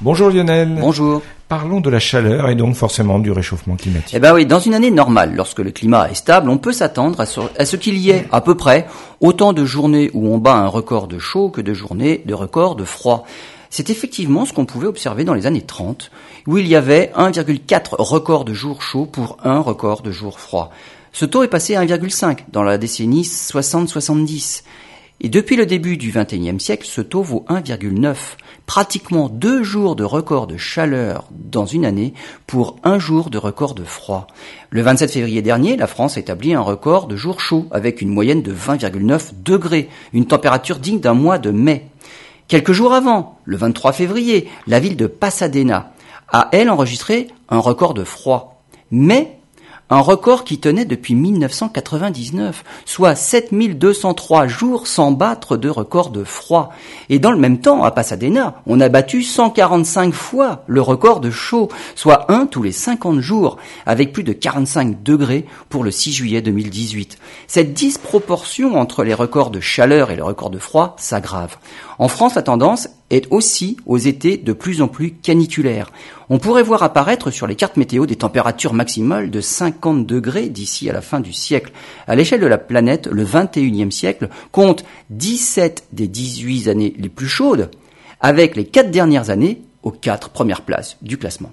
Bonjour Lionel. Bonjour. Parlons de la chaleur et donc forcément du réchauffement climatique. Eh ben oui, dans une année normale, lorsque le climat est stable, on peut s'attendre à ce, qu'il y ait à peu près autant de journées où on bat un record de chaud que de journées de record de froid. C'est effectivement ce qu'on pouvait observer dans les années 30, où il y avait 1,4 record de jours chauds pour un record de jours froids. Ce taux est passé à 1,5 dans la décennie 60-70. Et depuis le début du XXIe siècle, ce taux vaut 1,9, pratiquement deux jours de record de chaleur dans une année pour un jour de record de froid. Le 27 février dernier, la France a établi un record de jours chauds avec une moyenne de 20,9 degrés, une température digne d'un mois de mai. Quelques jours avant, le 23 février, la ville de Pasadena a, elle, enregistré un record de froid. Mais un record qui tenait depuis 1999, soit 7203 jours sans battre de record de froid. Et dans le même temps, à Pasadena, on a battu 145 fois le record de chaud, soit un tous les 50 jours, avec plus de 45 degrés pour le 6 juillet 2018. Cette disproportion entre les records de chaleur et les records de froid s'aggrave. En France, la tendance est aussi aux étés de plus en plus caniculaires. On pourrait voir apparaître sur les cartes météo des températures maximales de 50 degrés d'ici à la fin du siècle. À l'échelle de la planète, le 21e siècle compte 17 des 18 années les plus chaudes, avec les quatre dernières années aux quatre premières places du classement.